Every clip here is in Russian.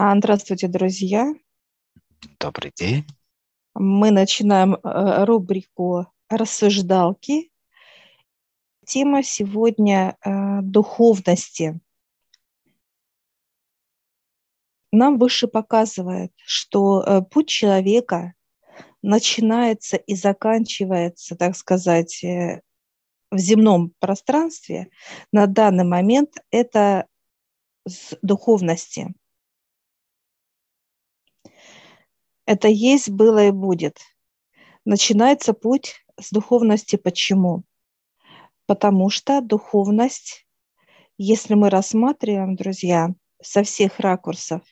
А, здравствуйте, друзья. Добрый день. Мы начинаем э, рубрику «Рассуждалки». Тема сегодня э, духовности. Нам выше показывает, что э, путь человека начинается и заканчивается, так сказать, в земном пространстве на данный момент это с духовности. Это есть, было и будет. Начинается путь с духовности. Почему? Потому что духовность, если мы рассматриваем, друзья, со всех ракурсов,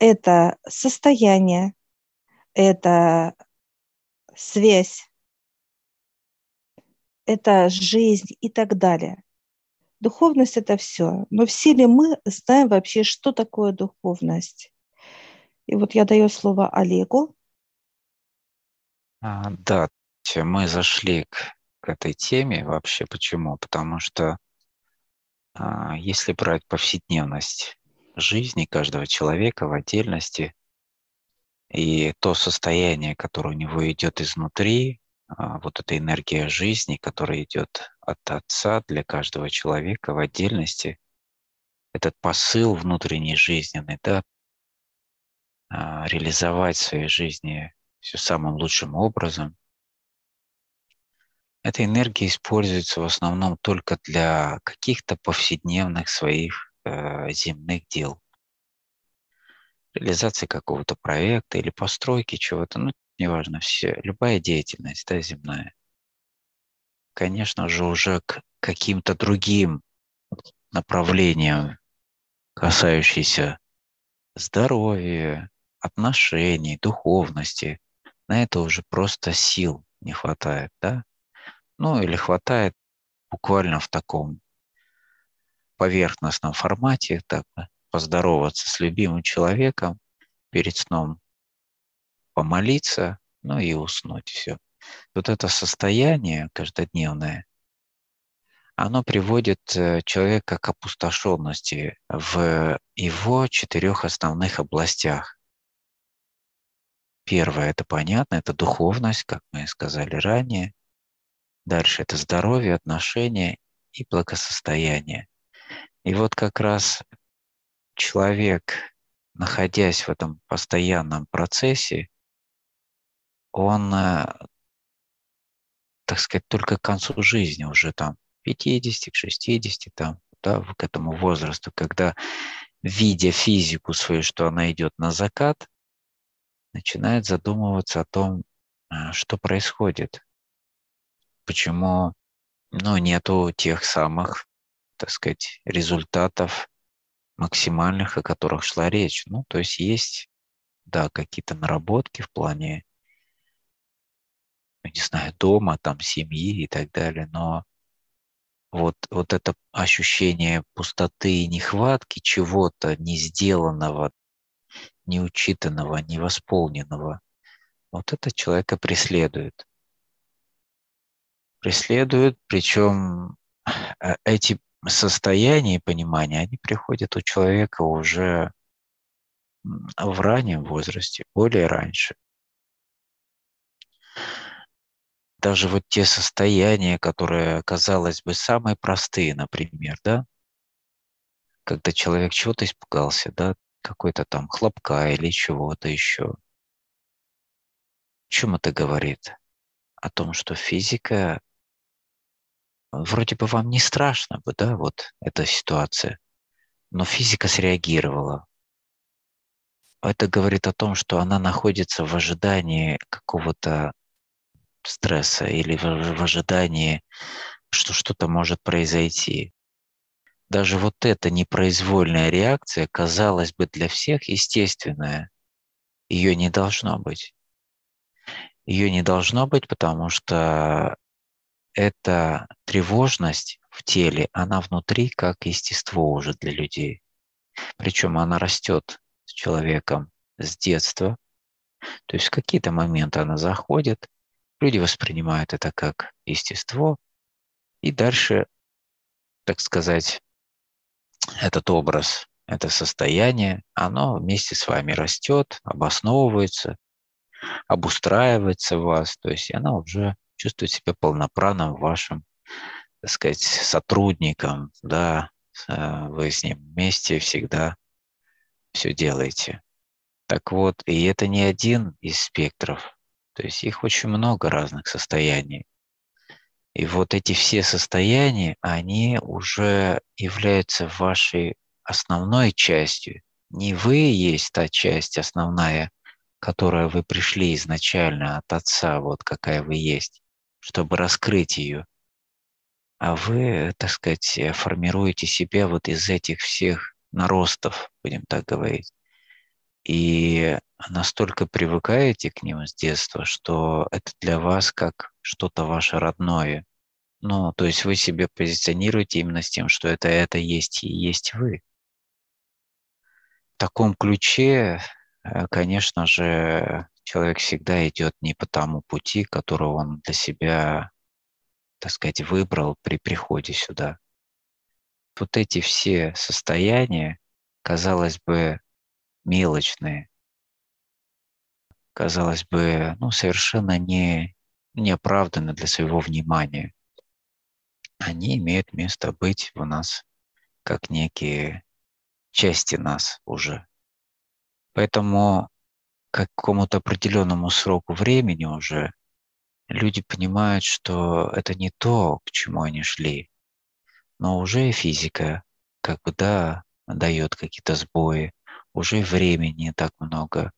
это состояние, это связь, это жизнь и так далее. Духовность – это все. Но все ли мы знаем вообще, что такое духовность? И вот я даю слово Олегу. А, да, мы зашли к, к этой теме вообще. Почему? Потому что а, если брать повседневность жизни каждого человека в отдельности и то состояние, которое у него идет изнутри, а, вот эта энергия жизни, которая идет от Отца для каждого человека в отдельности, этот посыл внутренний жизненный, да, реализовать в своей жизни все самым лучшим образом. Эта энергия используется в основном только для каких-то повседневных своих э, земных дел. Реализации какого-то проекта или постройки чего-то, ну, неважно, все, любая деятельность да, земная. Конечно же, уже к каким-то другим направлениям, касающимся здоровья, отношений, духовности, на это уже просто сил не хватает, да? Ну или хватает буквально в таком поверхностном формате, так поздороваться с любимым человеком перед сном, помолиться, ну и уснуть, все. Вот это состояние каждодневное, оно приводит э, человека к опустошенности в его четырех основных областях. Первое – это понятно, это духовность, как мы сказали ранее. Дальше это здоровье, отношения и благосостояние. И вот как раз человек, находясь в этом постоянном процессе, он, э, так сказать, только к концу жизни уже там 50, к 60, там, да, к этому возрасту, когда, видя физику свою, что она идет на закат, начинает задумываться о том, а, что происходит, почему ну, нету тех самых, так сказать, результатов максимальных, о которых шла речь. Ну, то есть есть, да, какие-то наработки в плане, ну, не знаю, дома, там, семьи и так далее, но вот, вот это ощущение пустоты и нехватки чего-то не сделанного, неучитанного, невосполненного, вот это человека преследует. Преследует, причем э, эти состояния и понимания, они приходят у человека уже в раннем возрасте, более раньше. Даже вот те состояния, которые, казалось бы, самые простые, например, да, когда человек чего-то испугался, да, какой-то там хлопка или чего-то еще. Чем это говорит? О том, что физика вроде бы вам не страшно бы, да, вот эта ситуация, но физика среагировала. Это говорит о том, что она находится в ожидании какого-то стресса или в ожидании, что что-то может произойти даже вот эта непроизвольная реакция, казалось бы, для всех естественная. Ее не должно быть. Ее не должно быть, потому что эта тревожность в теле, она внутри как естество уже для людей. Причем она растет с человеком с детства. То есть в какие-то моменты она заходит, люди воспринимают это как естество, и дальше, так сказать, этот образ это состояние, оно вместе с вами растет, обосновывается, обустраивается в вас, то есть она уже чувствует себя полноправным вашим, так сказать, сотрудником, да, э, вы с ним вместе всегда все делаете. Так вот, и это не один из спектров, то есть их очень много разных состояний. И вот эти все состояния, они уже являются вашей основной частью. Не вы есть та часть основная, которая вы пришли изначально от Отца, вот какая вы есть, чтобы раскрыть ее. А вы, так сказать, формируете себя вот из этих всех наростов, будем так говорить. И настолько привыкаете к ним с детства, что это для вас как что-то ваше родное. Ну, то есть вы себе позиционируете именно с тем, что это, это есть и есть вы. В таком ключе, э, конечно же, человек всегда идет не по тому пути, которого он для себя, так сказать, выбрал при приходе сюда. Вот эти все состояния, казалось бы, мелочные, казалось бы, ну, совершенно не, не оправданы для своего внимания. Они имеют место быть у нас как некие части нас уже. Поэтому к какому-то определенному сроку времени уже люди понимают, что это не то, к чему они шли, но уже физика как бы, да, дает какие-то сбои, уже времени не так много,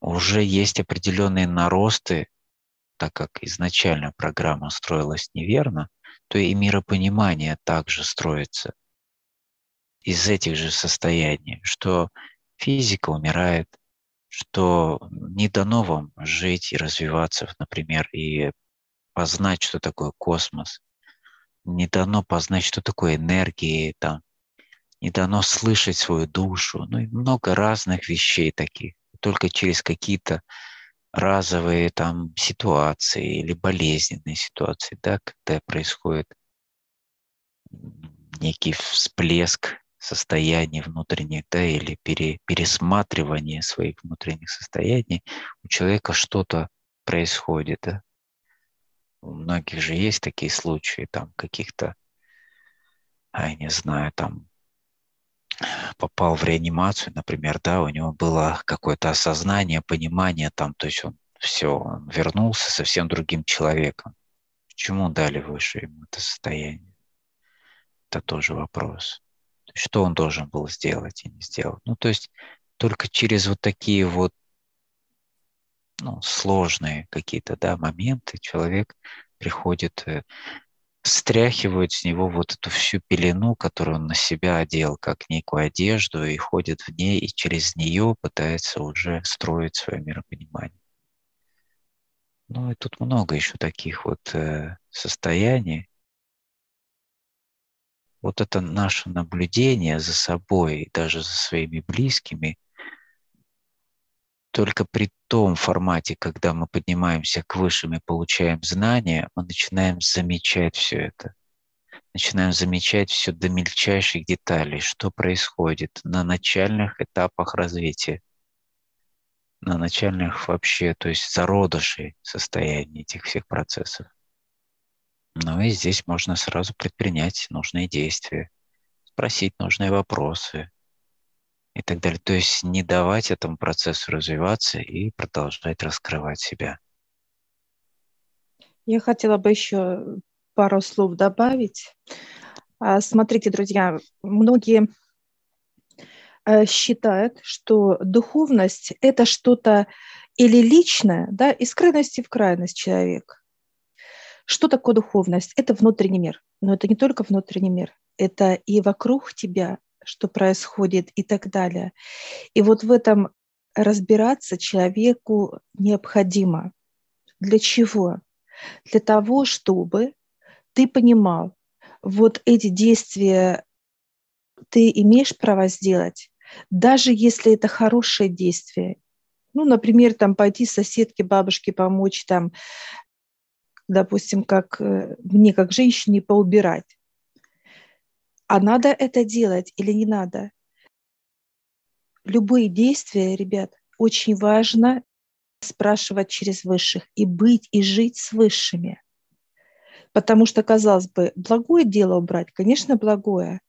уже есть определенные наросты, так как изначально программа строилась неверно, то и миропонимание также строится из этих же состояний, что физика умирает, что не дано вам жить и развиваться, например, и познать, что такое космос, не дано познать, что такое энергии, там, не дано слышать свою душу, ну и много разных вещей таких. Только через какие-то разовые там ситуации или болезненные ситуации, да, когда происходит некий всплеск состояний внутренних, да, или пере, пересматривание своих внутренних состояний, у человека что-то происходит, да. У многих же есть такие случаи, там, каких-то, а, я не знаю, там, попал в реанимацию, например, да, у него было какое-то осознание, понимание там, то есть он все, он вернулся совсем другим человеком. Почему дали выше ему это состояние? Это тоже вопрос. Что он должен был сделать и не сделать? Ну, то есть только через вот такие вот ну, сложные какие-то да, моменты человек приходит э, стряхивают с него вот эту всю пелену, которую он на себя одел, как некую одежду, и ходит в ней, и через нее пытается уже строить свое миропонимание. Ну и тут много еще таких вот э, состояний. Вот это наше наблюдение за собой даже за своими близкими, только при том формате, когда мы поднимаемся к высшим и получаем знания, мы начинаем замечать все это. Начинаем замечать все до мельчайших деталей, что происходит на начальных этапах развития, на начальных вообще, то есть зародышей состояния этих всех процессов. Ну и здесь можно сразу предпринять нужные действия, спросить нужные вопросы, и так далее. То есть не давать этому процессу развиваться и продолжать раскрывать себя. Я хотела бы еще пару слов добавить. А, смотрите, друзья, многие э, считают, что духовность – это что-то или личное, да, из крайности в крайность человек. Что такое духовность? Это внутренний мир. Но это не только внутренний мир, это и вокруг тебя, что происходит и так далее. И вот в этом разбираться человеку необходимо. Для чего? Для того, чтобы ты понимал, вот эти действия ты имеешь право сделать, даже если это хорошее действие. Ну, например, там пойти соседке, бабушке помочь, там, допустим, как э, мне, как женщине, поубирать а надо это делать или не надо. любые действия, ребят, очень важно спрашивать через высших и быть и жить с высшими. Потому что, казалось бы, благое дело убрать, конечно, благое.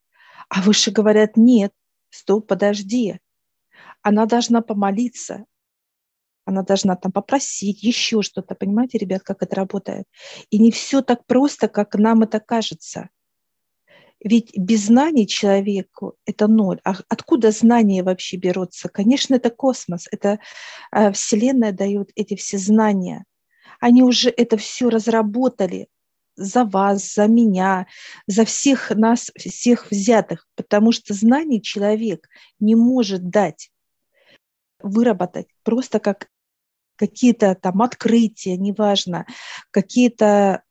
А выше говорят, нет, стоп, подожди. Она должна помолиться, она должна там попросить еще что-то. Понимаете, ребят, как это работает? И не все так просто, как нам это кажется. Ведь без знаний человеку это ноль. А откуда знания вообще берутся? Конечно, это космос, это э, Вселенная дает эти все знания. Они уже это все разработали за вас, за меня, за всех нас, всех взятых, потому что знаний человек не может дать, выработать просто как какие-то там открытия, неважно, какие-то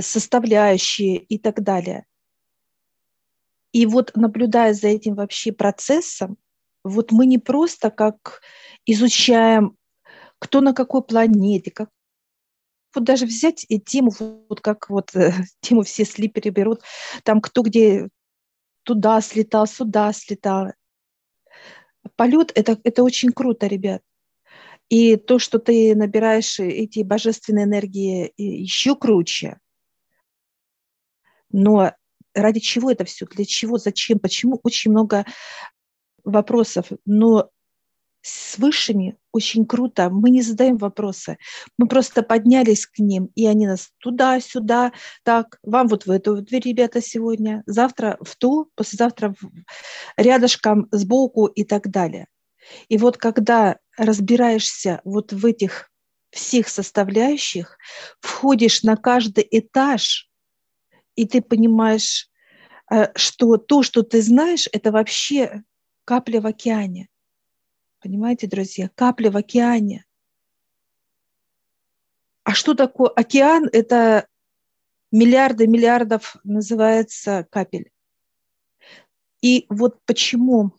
составляющие и так далее. И вот наблюдая за этим вообще процессом, вот мы не просто как изучаем, кто на какой планете, как вот даже взять и тему, вот как вот э, тему все слиперы берут, там кто где туда слетал, сюда слетал. Полет это, это очень круто, ребят. И то, что ты набираешь эти божественные энергии еще круче. Но ради чего это все? Для чего? Зачем? Почему? Очень много вопросов. Но с высшими очень круто. Мы не задаем вопросы. Мы просто поднялись к ним, и они нас туда-сюда. Так, вам вот в эту дверь, ребята, сегодня. Завтра в ту, послезавтра в, рядышком, сбоку и так далее. И вот когда разбираешься вот в этих всех составляющих, входишь на каждый этаж и ты понимаешь, э, что то, что ты знаешь, это вообще капля в океане. Понимаете, друзья, капля в океане. А что такое океан? Это миллиарды миллиардов называется капель. И вот почему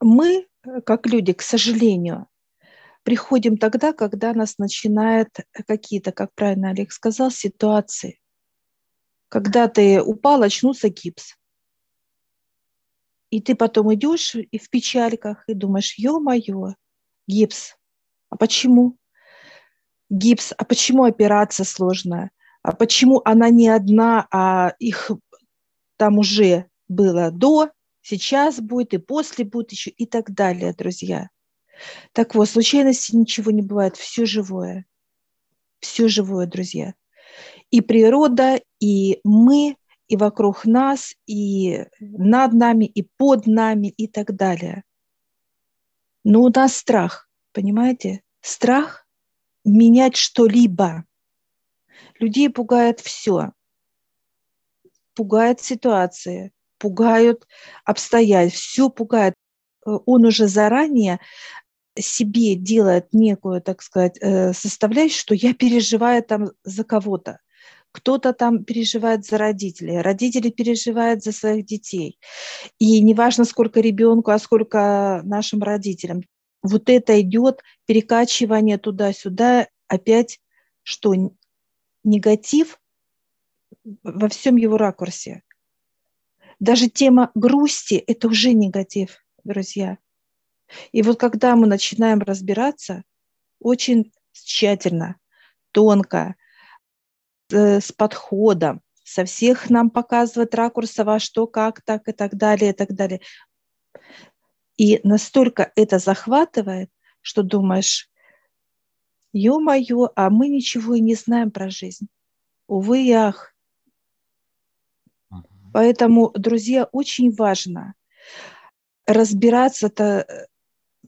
мы, как люди, к сожалению, приходим тогда, когда нас начинают какие-то, как правильно Олег сказал, ситуации когда ты упал, очнулся гипс. И ты потом идешь и в печальках и думаешь, ё-моё, гипс. А почему? Гипс. А почему операция сложная? А почему она не одна, а их там уже было до, сейчас будет и после будет еще и так далее, друзья. Так вот, случайности ничего не бывает, все живое. Все живое, друзья и природа, и мы, и вокруг нас, и над нами, и под нами, и так далее. Но у нас страх, понимаете? Страх менять что-либо. Людей пугает все. Пугает ситуация, пугают обстоятельства, все пугает. Он уже заранее себе делает некую, так сказать, э, составляющую, что я переживаю там за кого-то кто-то там переживает за родителей, родители переживают за своих детей. И неважно, сколько ребенку, а сколько нашим родителям. Вот это идет перекачивание туда-сюда, опять что негатив во всем его ракурсе. Даже тема грусти – это уже негатив, друзья. И вот когда мы начинаем разбираться, очень тщательно, тонко, с подходом, со всех нам показывает ракурса во что, как, так и так далее, и так далее. И настолько это захватывает, что думаешь, ё-моё, а мы ничего и не знаем про жизнь. Увы и ах. Поэтому, друзья, очень важно разбираться-то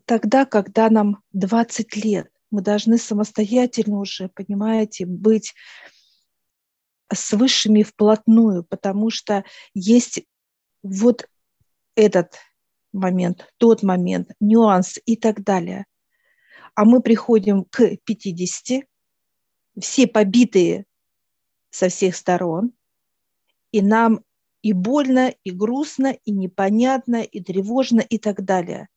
тогда, когда нам 20 лет. Мы должны самостоятельно уже, понимаете, быть с высшими вплотную, потому что есть вот этот момент, тот момент, нюанс и так далее. А мы приходим к 50, все побитые со всех сторон, и нам и больно, и грустно, и непонятно, и тревожно, и так далее.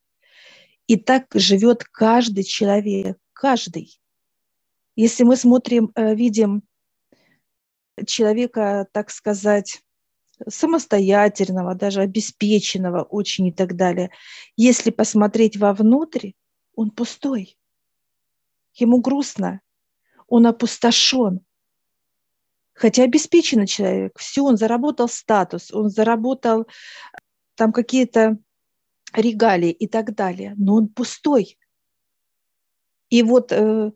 И так живет каждый человек, каждый. Если мы смотрим, э, видим человека, так сказать, самостоятельного, даже обеспеченного очень и так далее, если посмотреть вовнутрь, он пустой. Ему грустно, он опустошен. Хотя обеспеченный человек, все, он заработал статус, он заработал там какие-то регалии и так далее, но он пустой. И вот э,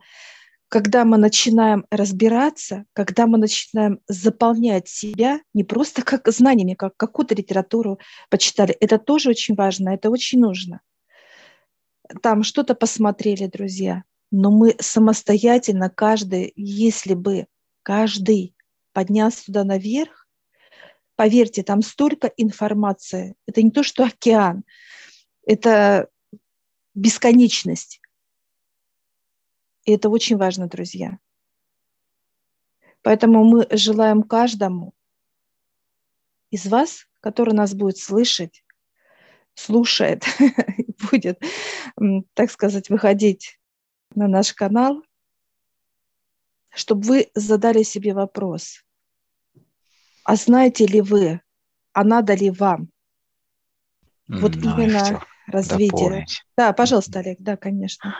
когда мы начинаем разбираться, когда мы начинаем заполнять себя не просто как знаниями, как какую-то литературу почитали, это тоже очень важно, это очень нужно. Там что-то посмотрели, друзья, но мы самостоятельно, каждый, если бы каждый поднялся туда наверх, поверьте, там столько информации. Это не то, что океан, это бесконечность. И это очень важно, друзья. Поэтому мы желаем каждому из вас, который нас будет слышать, слушает, будет, так сказать, выходить на наш канал, чтобы вы задали себе вопрос, а знаете ли вы, а надо ли вам? Вот ну, именно развитие. Дополнить. Да, пожалуйста, Олег, да, конечно.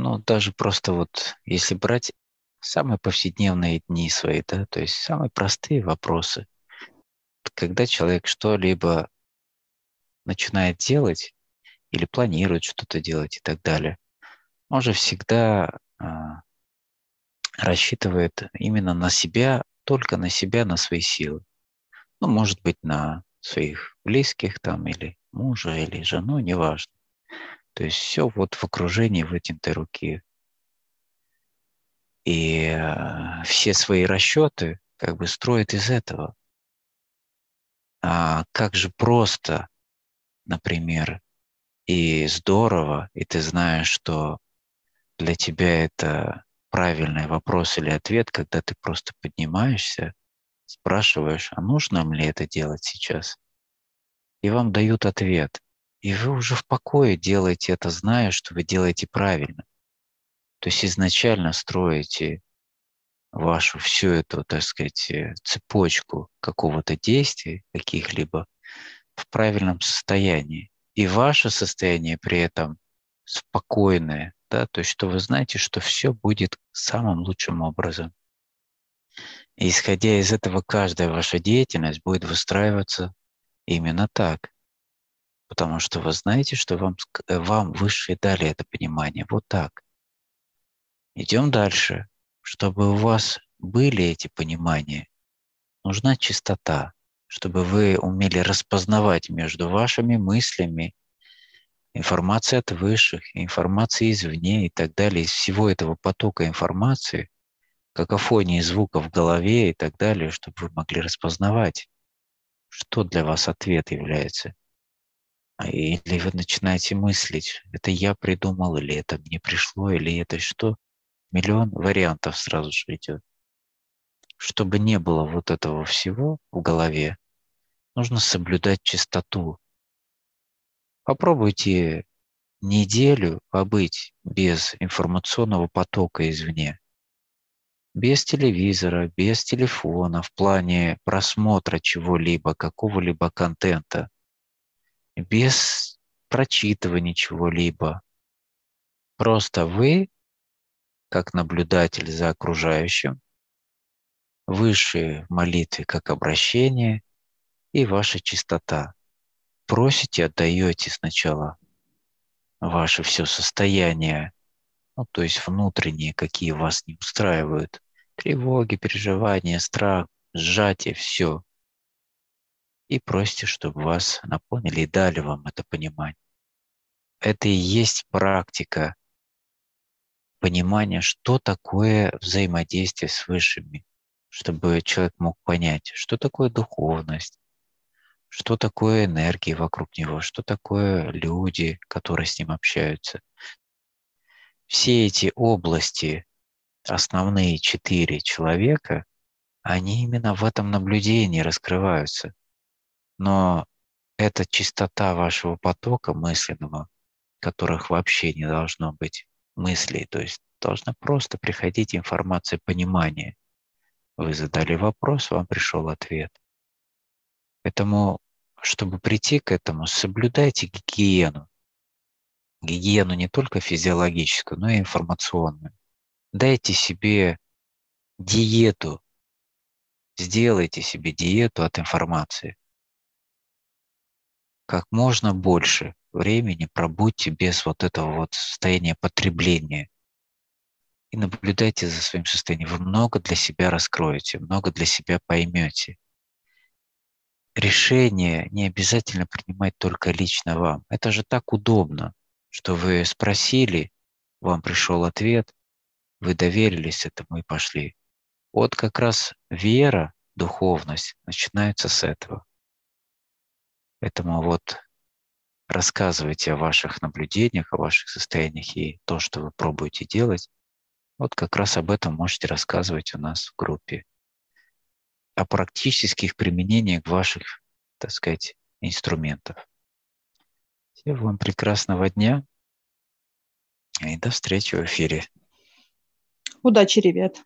Ну, даже просто вот, если брать самые повседневные дни свои, да, то есть самые простые вопросы. Когда человек что-либо начинает делать или планирует что-то делать и так далее, он же всегда а, рассчитывает именно на себя, только на себя, на свои силы. Ну, может быть, на своих близких там или мужа, или жену, неважно. То есть все вот в окружении вытянутой руки. И э, все свои расчеты как бы строят из этого. А как же просто, например, и здорово, и ты знаешь, что для тебя это правильный вопрос или ответ, когда ты просто поднимаешься, спрашиваешь, а нужно ли это делать сейчас? И вам дают ответ. И вы уже в покое делаете это, зная, что вы делаете правильно. То есть изначально строите вашу всю эту, так сказать, э, цепочку какого-то действия, каких-либо, в правильном состоянии. И ваше состояние при этом спокойное, да, то есть что вы знаете, что все будет самым лучшим образом. И исходя из этого, каждая ваша деятельность будет выстраиваться именно так потому что вы знаете, что вам, э, вам высшие дали это понимание. Вот так. Идем дальше. Чтобы у вас были эти понимания, нужна чистота, чтобы вы умели распознавать между вашими мыслями, информацией от высших, информацией извне и так далее, из всего этого потока информации, какофонии звуков в голове и так далее, чтобы вы могли распознавать, что для вас ответ является – или вы начинаете мыслить, это я придумал, или это мне пришло, или это что. Миллион вариантов сразу же идет. Чтобы не было вот этого всего в голове, нужно соблюдать чистоту. Попробуйте неделю побыть без информационного потока извне, без телевизора, без телефона в плане просмотра чего-либо, какого-либо контента – без прочитывания чего-либо. Просто вы, как наблюдатель за окружающим, высшие в молитве как обращение и ваша чистота. Просите, отдаете сначала ваше все состояние, ну, то есть внутренние, какие вас не устраивают, тревоги, переживания, страх, сжатие, все и просите, чтобы вас наполнили и дали вам это понимание. Это и есть практика понимания, что такое взаимодействие с высшими, чтобы человек мог понять, что такое духовность, что такое энергии вокруг него, что такое люди, которые с ним общаются. Все эти области, основные четыре человека, они именно в этом наблюдении раскрываются – но эта чистота вашего потока мысленного, которых вообще не должно быть мыслей, то есть должна просто приходить информация понимания. Вы задали вопрос, вам пришел ответ. Поэтому, чтобы прийти к этому, соблюдайте гигиену. Гигиену не только физиологическую, но и информационную. Дайте себе диету. Сделайте себе диету от информации. Как можно больше времени пробудьте без вот этого вот состояния потребления. И наблюдайте за своим состоянием. Вы много для себя раскроете, много для себя поймете. Решение не обязательно принимать только лично вам. Это же так удобно, что вы спросили, вам пришел ответ, вы доверились этому и пошли. Вот как раз вера, духовность начинается с этого. Поэтому вот рассказывайте о ваших наблюдениях, о ваших состояниях и то, что вы пробуете делать. Вот как раз об этом можете рассказывать у нас в группе. О практических применениях ваших, так сказать, инструментов. Всем вам прекрасного дня и до встречи в эфире. Удачи, ребят!